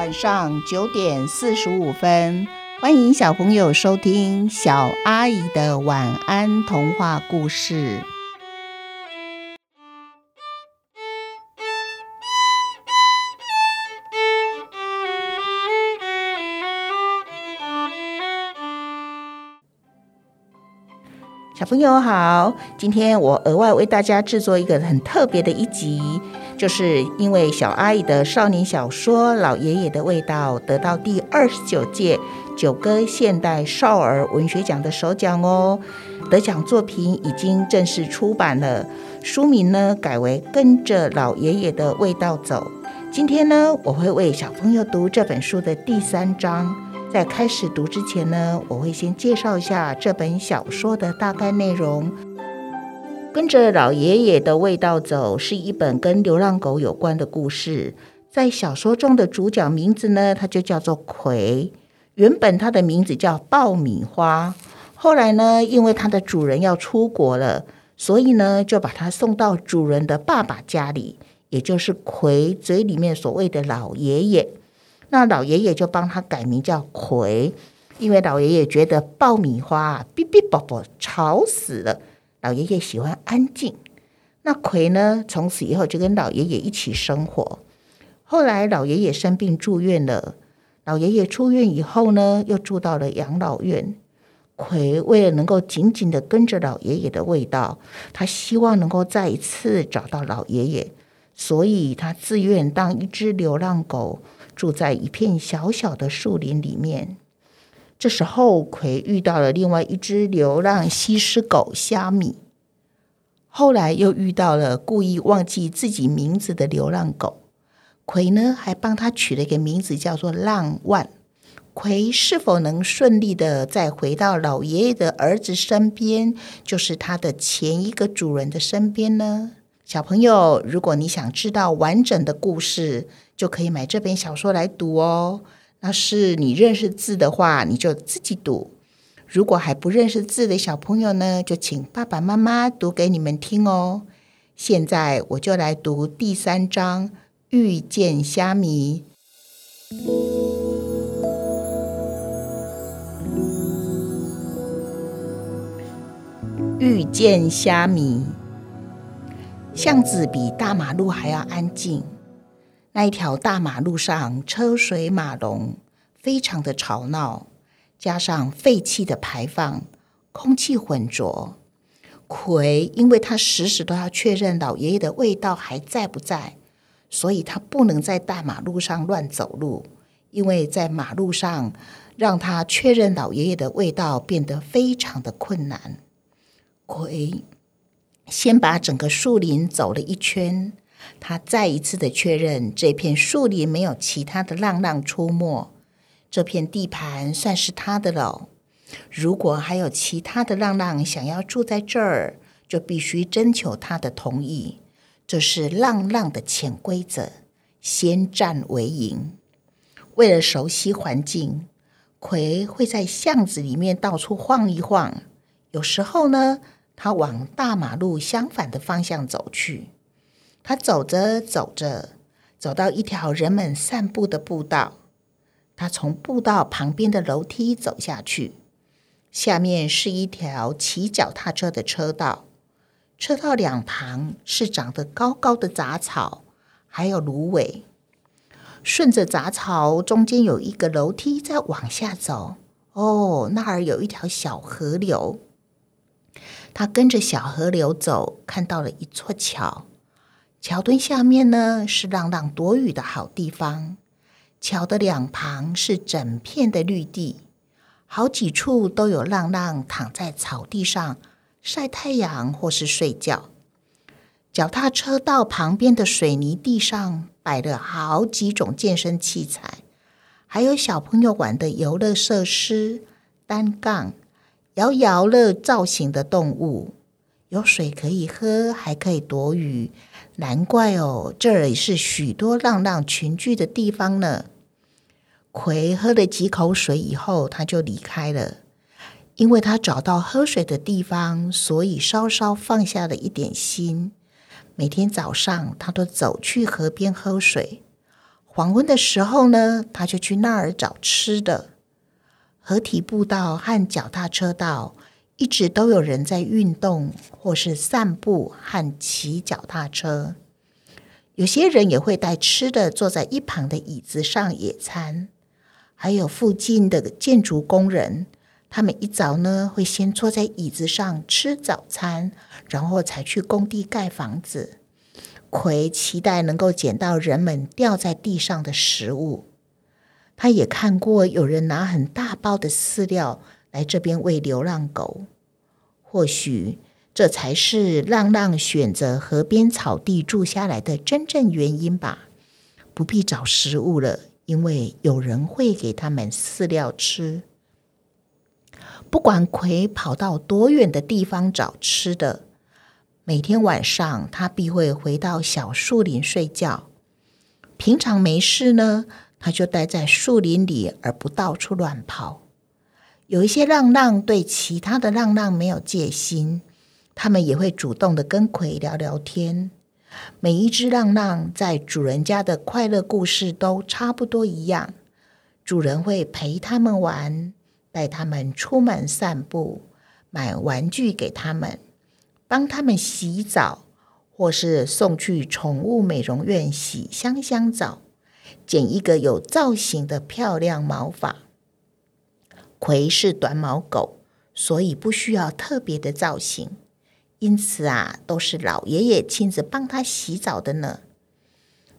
晚上九点四十五分，欢迎小朋友收听小阿姨的晚安童话故事。朋友好，今天我额外为大家制作一个很特别的一集，就是因为小阿姨的少年小说《老爷爷的味道》得到第二十九届九歌现代少儿文学奖的首奖哦。得奖作品已经正式出版了，书名呢改为《跟着老爷爷的味道走》。今天呢，我会为小朋友读这本书的第三章。在开始读之前呢，我会先介绍一下这本小说的大概内容。跟着老爷爷的味道走，是一本跟流浪狗有关的故事。在小说中的主角名字呢，它就叫做葵。原本它的名字叫爆米花，后来呢，因为它的主人要出国了，所以呢，就把它送到主人的爸爸家里，也就是葵嘴里面所谓的老爷爷。那老爷爷就帮他改名叫葵，因为老爷爷觉得爆米花哔哔啵啵吵死了，老爷爷喜欢安静。那葵呢，从此以后就跟老爷爷一起生活。后来老爷爷生病住院了，老爷爷出院以后呢，又住到了养老院。葵为了能够紧紧的跟着老爷爷的味道，他希望能够再一次找到老爷爷，所以他自愿当一只流浪狗。住在一片小小的树林里面。这时候，葵遇到了另外一只流浪西施狗虾米。后来又遇到了故意忘记自己名字的流浪狗。葵呢，还帮他取了一个名字，叫做浪万。葵是否能顺利的再回到老爷爷的儿子身边，就是他的前一个主人的身边呢？小朋友，如果你想知道完整的故事，就可以买这本小说来读哦。那是你认识字的话，你就自己读；如果还不认识字的小朋友呢，就请爸爸妈妈读给你们听哦。现在我就来读第三章《遇见虾米》。遇见虾米。巷子比大马路还要安静。那一条大马路上车水马龙，非常的吵闹，加上废气的排放，空气浑浊。葵因为他时时都要确认老爷爷的味道还在不在，所以他不能在大马路上乱走路，因为在马路上让他确认老爷爷的味道变得非常的困难。葵。先把整个树林走了一圈，他再一次的确认这片树林没有其他的浪浪出没，这片地盘算是他的了。如果还有其他的浪浪想要住在这儿，就必须征求他的同意。这是浪浪的潜规则：先占为赢。为了熟悉环境，葵会在巷子里面到处晃一晃，有时候呢。他往大马路相反的方向走去。他走着走着，走到一条人们散步的步道。他从步道旁边的楼梯走下去，下面是一条骑脚踏车的车道。车道两旁是长得高高的杂草，还有芦苇。顺着杂草，中间有一个楼梯在往下走。哦，那儿有一条小河流。他跟着小河流走，看到了一座桥。桥墩下面呢是浪浪躲雨的好地方。桥的两旁是整片的绿地，好几处都有浪浪躺在草地上晒太阳或是睡觉。脚踏车道旁边的水泥地上摆了好几种健身器材，还有小朋友玩的游乐设施，单杠。摇摇乐造型的动物，有水可以喝，还可以躲雨。难怪哦，这里是许多浪浪群聚的地方呢。葵喝了几口水以后，他就离开了，因为他找到喝水的地方，所以稍稍放下了一点心。每天早上，他都走去河边喝水。黄昏的时候呢，他就去那儿找吃的。合体步道和脚踏车道一直都有人在运动，或是散步和骑脚踏车。有些人也会带吃的坐在一旁的椅子上野餐。还有附近的建筑工人，他们一早呢会先坐在椅子上吃早餐，然后才去工地盖房子。葵期待能够捡到人们掉在地上的食物。他也看过有人拿很大包的饲料来这边喂流浪狗，或许这才是浪浪选择河边草地住下来的真正原因吧。不必找食物了，因为有人会给他们饲料吃。不管葵跑到多远的地方找吃的，每天晚上他必会回到小树林睡觉。平常没事呢。他就待在树林里，而不到处乱跑。有一些浪浪对其他的浪浪没有戒心，他们也会主动的跟葵聊聊天。每一只浪浪在主人家的快乐故事都差不多一样。主人会陪他们玩，带他们出门散步，买玩具给他们，帮他们洗澡，或是送去宠物美容院洗香香澡。剪一个有造型的漂亮毛发。葵是短毛狗，所以不需要特别的造型，因此啊，都是老爷爷亲自帮它洗澡的呢。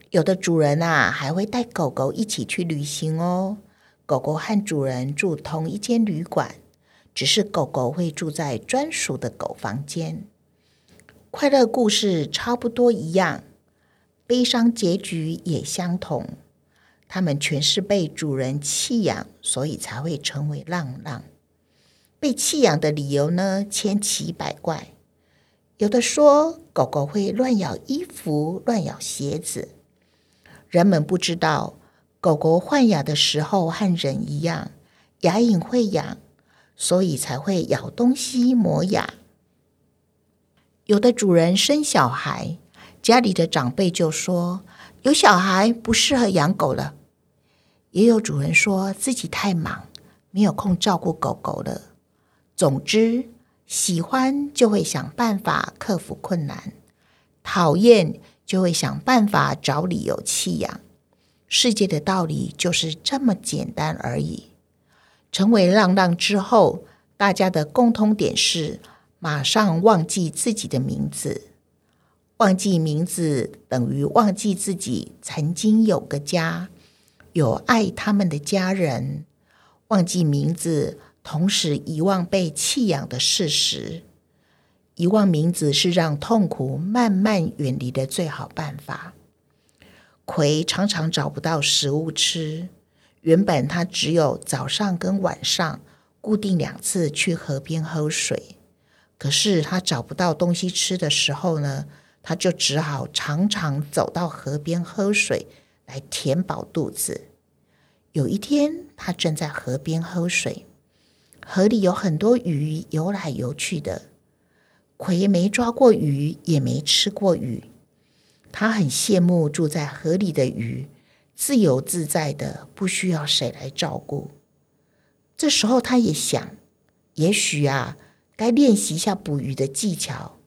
有的主人啊，还会带狗狗一起去旅行哦。狗狗和主人住同一间旅馆，只是狗狗会住在专属的狗房间。快乐故事差不多一样，悲伤结局也相同。他们全是被主人弃养，所以才会成为浪浪。被弃养的理由呢，千奇百怪。有的说狗狗会乱咬衣服、乱咬鞋子。人们不知道，狗狗换牙的时候和人一样，牙龈会痒，所以才会咬东西、磨牙。有的主人生小孩，家里的长辈就说有小孩不适合养狗了。也有主人说自己太忙，没有空照顾狗狗了。总之，喜欢就会想办法克服困难，讨厌就会想办法找理由弃养。世界的道理就是这么简单而已。成为浪浪之后，大家的共通点是马上忘记自己的名字。忘记名字等于忘记自己曾经有个家。有爱他们的家人，忘记名字，同时遗忘被弃养的事实。遗忘名字是让痛苦慢慢远离的最好办法。葵常常找不到食物吃，原本他只有早上跟晚上固定两次去河边喝水，可是他找不到东西吃的时候呢，他就只好常常走到河边喝水。来填饱肚子。有一天，他正在河边喝水，河里有很多鱼游来游去的。葵没抓过鱼，也没吃过鱼，他很羡慕住在河里的鱼，自由自在的，不需要谁来照顾。这时候，他也想，也许啊，该练习一下捕鱼的技巧。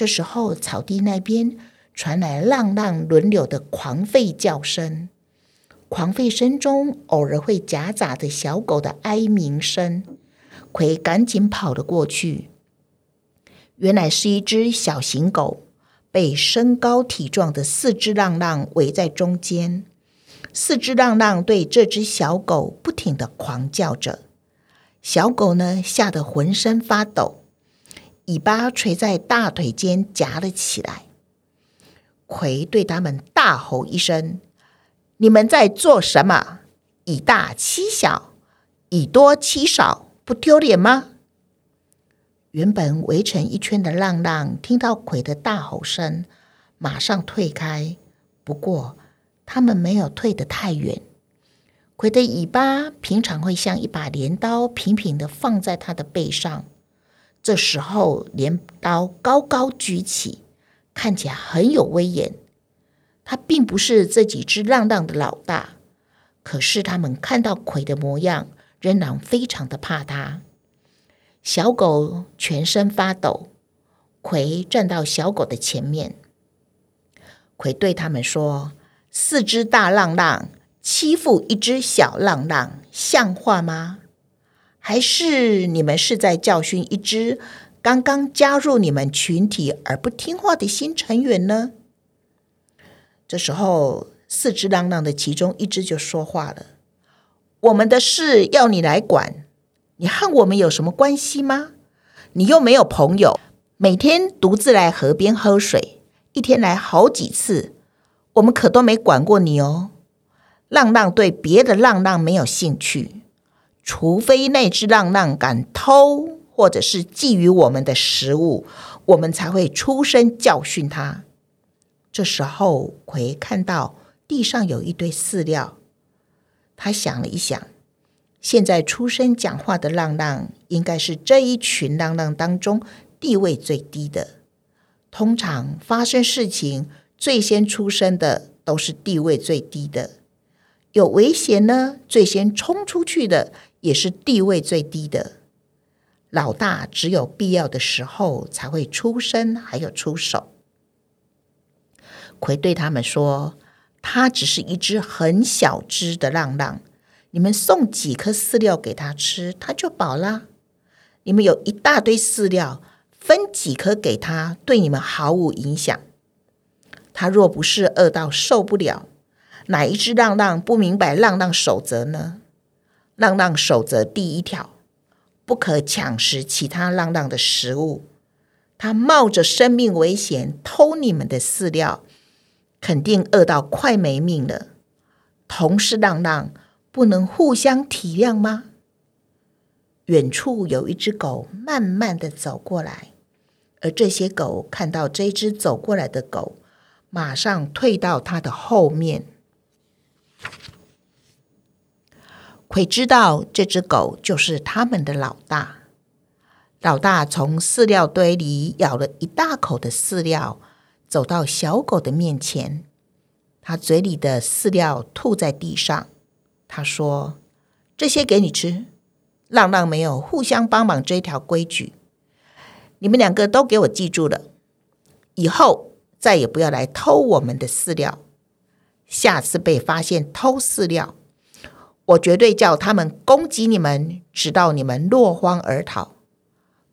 这时候，草地那边。传来浪浪轮流的狂吠叫声，狂吠声中偶尔会夹杂着小狗的哀鸣声。葵赶紧跑了过去，原来是一只小型狗，被身高体壮的四只浪浪围在中间。四只浪浪对这只小狗不停的狂叫着，小狗呢吓得浑身发抖，尾巴垂在大腿间夹了起来。葵对他们大吼一声：“你们在做什么？以大欺小，以多欺少，不丢脸吗？”原本围成一圈的浪浪听到葵的大吼声，马上退开。不过，他们没有退得太远。葵的尾巴平常会像一把镰刀，平平的放在他的背上。这时候，镰刀高高举起。看起来很有威严，他并不是这几只浪浪的老大，可是他们看到葵的模样，仍然非常的怕他。小狗全身发抖，葵站到小狗的前面，葵对他们说：“四只大浪浪欺负一只小浪浪，像话吗？还是你们是在教训一只刚刚加入你们群体而不听话的新成员呢？”这时候，四只浪浪的其中一只就说话了：“我们的事要你来管，你和我们有什么关系吗？你又没有朋友，每天独自来河边喝水，一天来好几次，我们可都没管过你哦。浪浪对别的浪浪没有兴趣，除非那只浪浪敢偷或者是觊觎我们的食物，我们才会出声教训它。”这时候，葵看到地上有一堆饲料，他想了一想，现在出声讲话的浪浪，应该是这一群浪浪当中地位最低的。通常发生事情最先出声的，都是地位最低的。有危险呢，最先冲出去的，也是地位最低的。老大只有必要的时候才会出声，还有出手。奎对他们说：“他只是一只很小只的浪浪，你们送几颗饲料给他吃，他就饱啦。你们有一大堆饲料，分几颗给他，对你们毫无影响。他若不是饿到受不了，哪一只浪浪不明白浪浪守则呢？浪浪守则第一条，不可抢食其他浪浪的食物。他冒着生命危险偷你们的饲料。”肯定饿到快没命了。同是浪浪，不能互相体谅吗？远处有一只狗慢慢的走过来，而这些狗看到这只走过来的狗，马上退到它的后面。葵知道这只狗就是他们的老大。老大从饲料堆里咬了一大口的饲料。走到小狗的面前，他嘴里的饲料吐在地上。他说：“这些给你吃。”浪浪没有互相帮忙这条规矩，你们两个都给我记住了，以后再也不要来偷我们的饲料。下次被发现偷饲料，我绝对叫他们攻击你们，直到你们落荒而逃。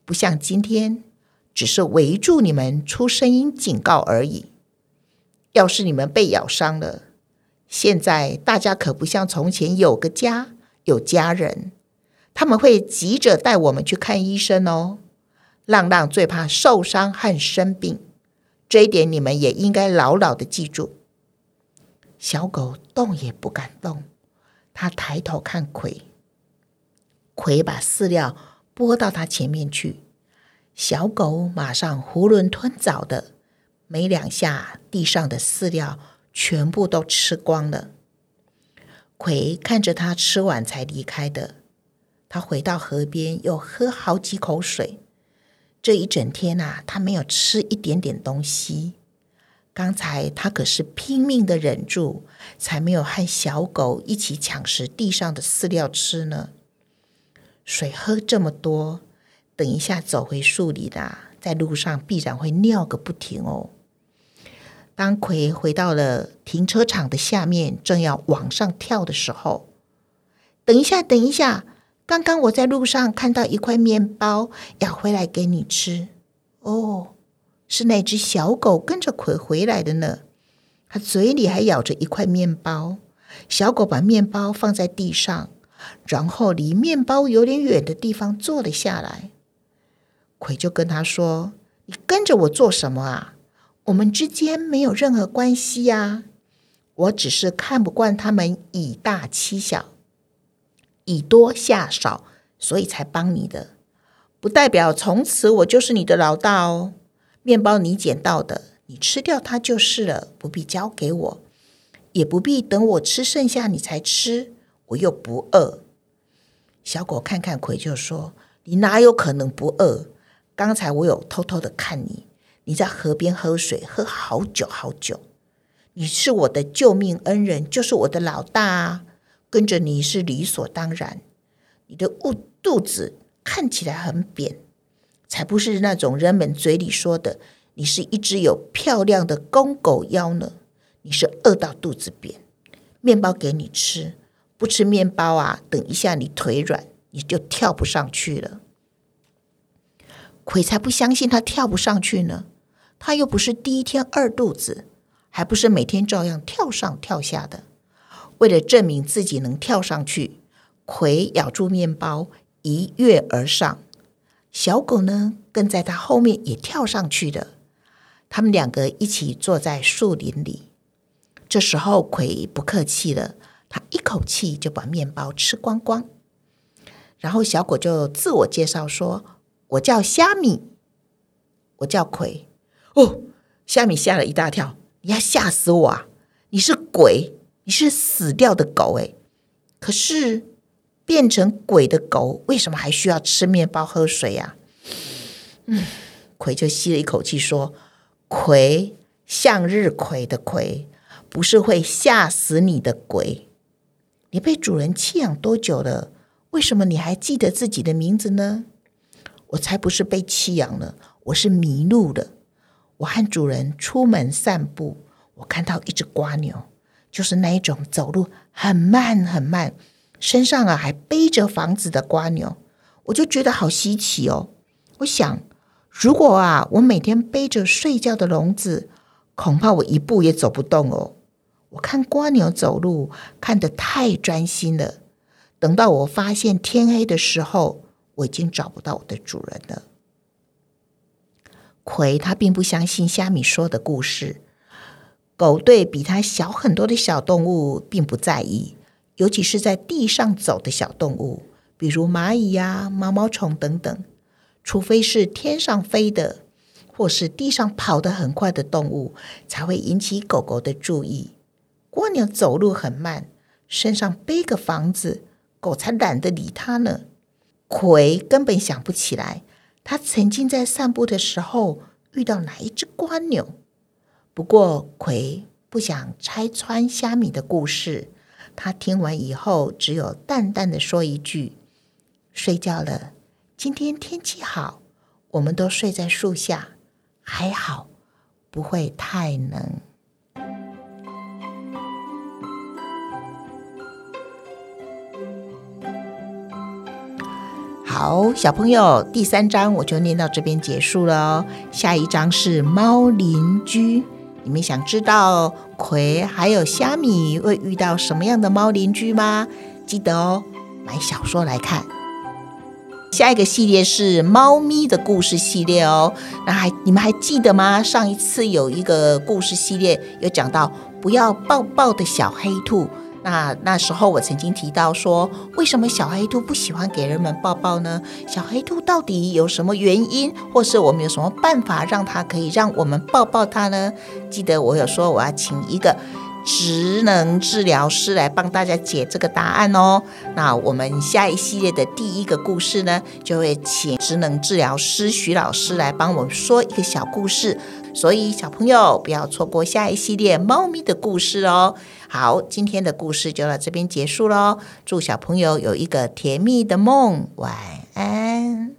不像今天。只是围住你们出声音警告而已。要是你们被咬伤了，现在大家可不像从前有个家有家人，他们会急着带我们去看医生哦。浪浪最怕受伤和生病，这一点你们也应该牢牢的记住。小狗动也不敢动，他抬头看葵，葵把饲料拨到他前面去。小狗马上囫囵吞枣的，没两下，地上的饲料全部都吃光了。葵看着他吃完才离开的，他回到河边又喝好几口水。这一整天啊，他没有吃一点点东西。刚才他可是拼命的忍住，才没有和小狗一起抢食地上的饲料吃呢。水喝这么多。等一下，走回树里的，在路上必然会尿个不停哦。当葵回到了停车场的下面，正要往上跳的时候，等一下，等一下，刚刚我在路上看到一块面包，要回来给你吃。哦，是那只小狗跟着葵回来的呢。它嘴里还咬着一块面包。小狗把面包放在地上，然后离面包有点远的地方坐了下来。葵就跟他说：“你跟着我做什么啊？我们之间没有任何关系呀。我只是看不惯他们以大欺小，以多下少，所以才帮你的。不代表从此我就是你的老大哦。面包你捡到的，你吃掉它就是了，不必交给我，也不必等我吃剩下你才吃。我又不饿。”小狗看看葵，就说：“你哪有可能不饿？”刚才我有偷偷的看你，你在河边喝水，喝好久好久。你是我的救命恩人，就是我的老大啊，跟着你是理所当然。你的肚肚子看起来很扁，才不是那种人们嘴里说的，你是一只有漂亮的公狗腰呢。你是饿到肚子扁，面包给你吃，不吃面包啊，等一下你腿软，你就跳不上去了。鬼才不相信他跳不上去呢，他又不是第一天饿肚子。还不是每天照样跳上跳下的。为了证明自己能跳上去，葵咬住面包一跃而上。小狗呢，跟在它后面也跳上去了。他们两个一起坐在树林里。这时候，葵不客气了，他一口气就把面包吃光光。然后小狗就自我介绍说：“我叫虾米，我叫葵。”哦，虾米吓了一大跳。你要吓死我啊！你是鬼，你是死掉的狗诶。可是变成鬼的狗，为什么还需要吃面包喝水呀？嗯，葵就吸了一口气说：“葵，向日葵的葵，不是会吓死你的鬼。你被主人弃养多久了？为什么你还记得自己的名字呢？我才不是被弃养了，我是迷路了。”我和主人出门散步，我看到一只瓜牛，就是那一种走路很慢很慢，身上啊还背着房子的瓜牛，我就觉得好稀奇哦。我想，如果啊我每天背着睡觉的笼子，恐怕我一步也走不动哦。我看瓜牛走路看得太专心了，等到我发现天黑的时候，我已经找不到我的主人了。葵他并不相信虾米说的故事。狗对比它小很多的小动物并不在意，尤其是在地上走的小动物，比如蚂蚁呀、毛毛虫等等。除非是天上飞的，或是地上跑得很快的动物，才会引起狗狗的注意。蜗牛走路很慢，身上背个房子，狗才懒得理它呢。葵根本想不起来。他曾经在散步的时候遇到哪一只蜗牛？不过葵不想拆穿虾米的故事，他听完以后只有淡淡的说一句：“睡觉了。今天天气好，我们都睡在树下，还好不会太冷。”好，小朋友，第三章我就念到这边结束了哦。下一章是猫邻居，你们想知道葵还有虾米会遇到什么样的猫邻居吗？记得哦，买小说来看。下一个系列是猫咪的故事系列哦。那还你们还记得吗？上一次有一个故事系列有讲到不要抱抱的小黑兔。那那时候我曾经提到说，为什么小黑兔不喜欢给人们抱抱呢？小黑兔到底有什么原因，或是我们有什么办法让它可以让我们抱抱它呢？记得我有说我要请一个职能治疗师来帮大家解这个答案哦。那我们下一系列的第一个故事呢，就会请职能治疗师徐老师来帮我说一个小故事。所以小朋友不要错过下一系列猫咪的故事哦。好，今天的故事就到这边结束喽。祝小朋友有一个甜蜜的梦，晚安。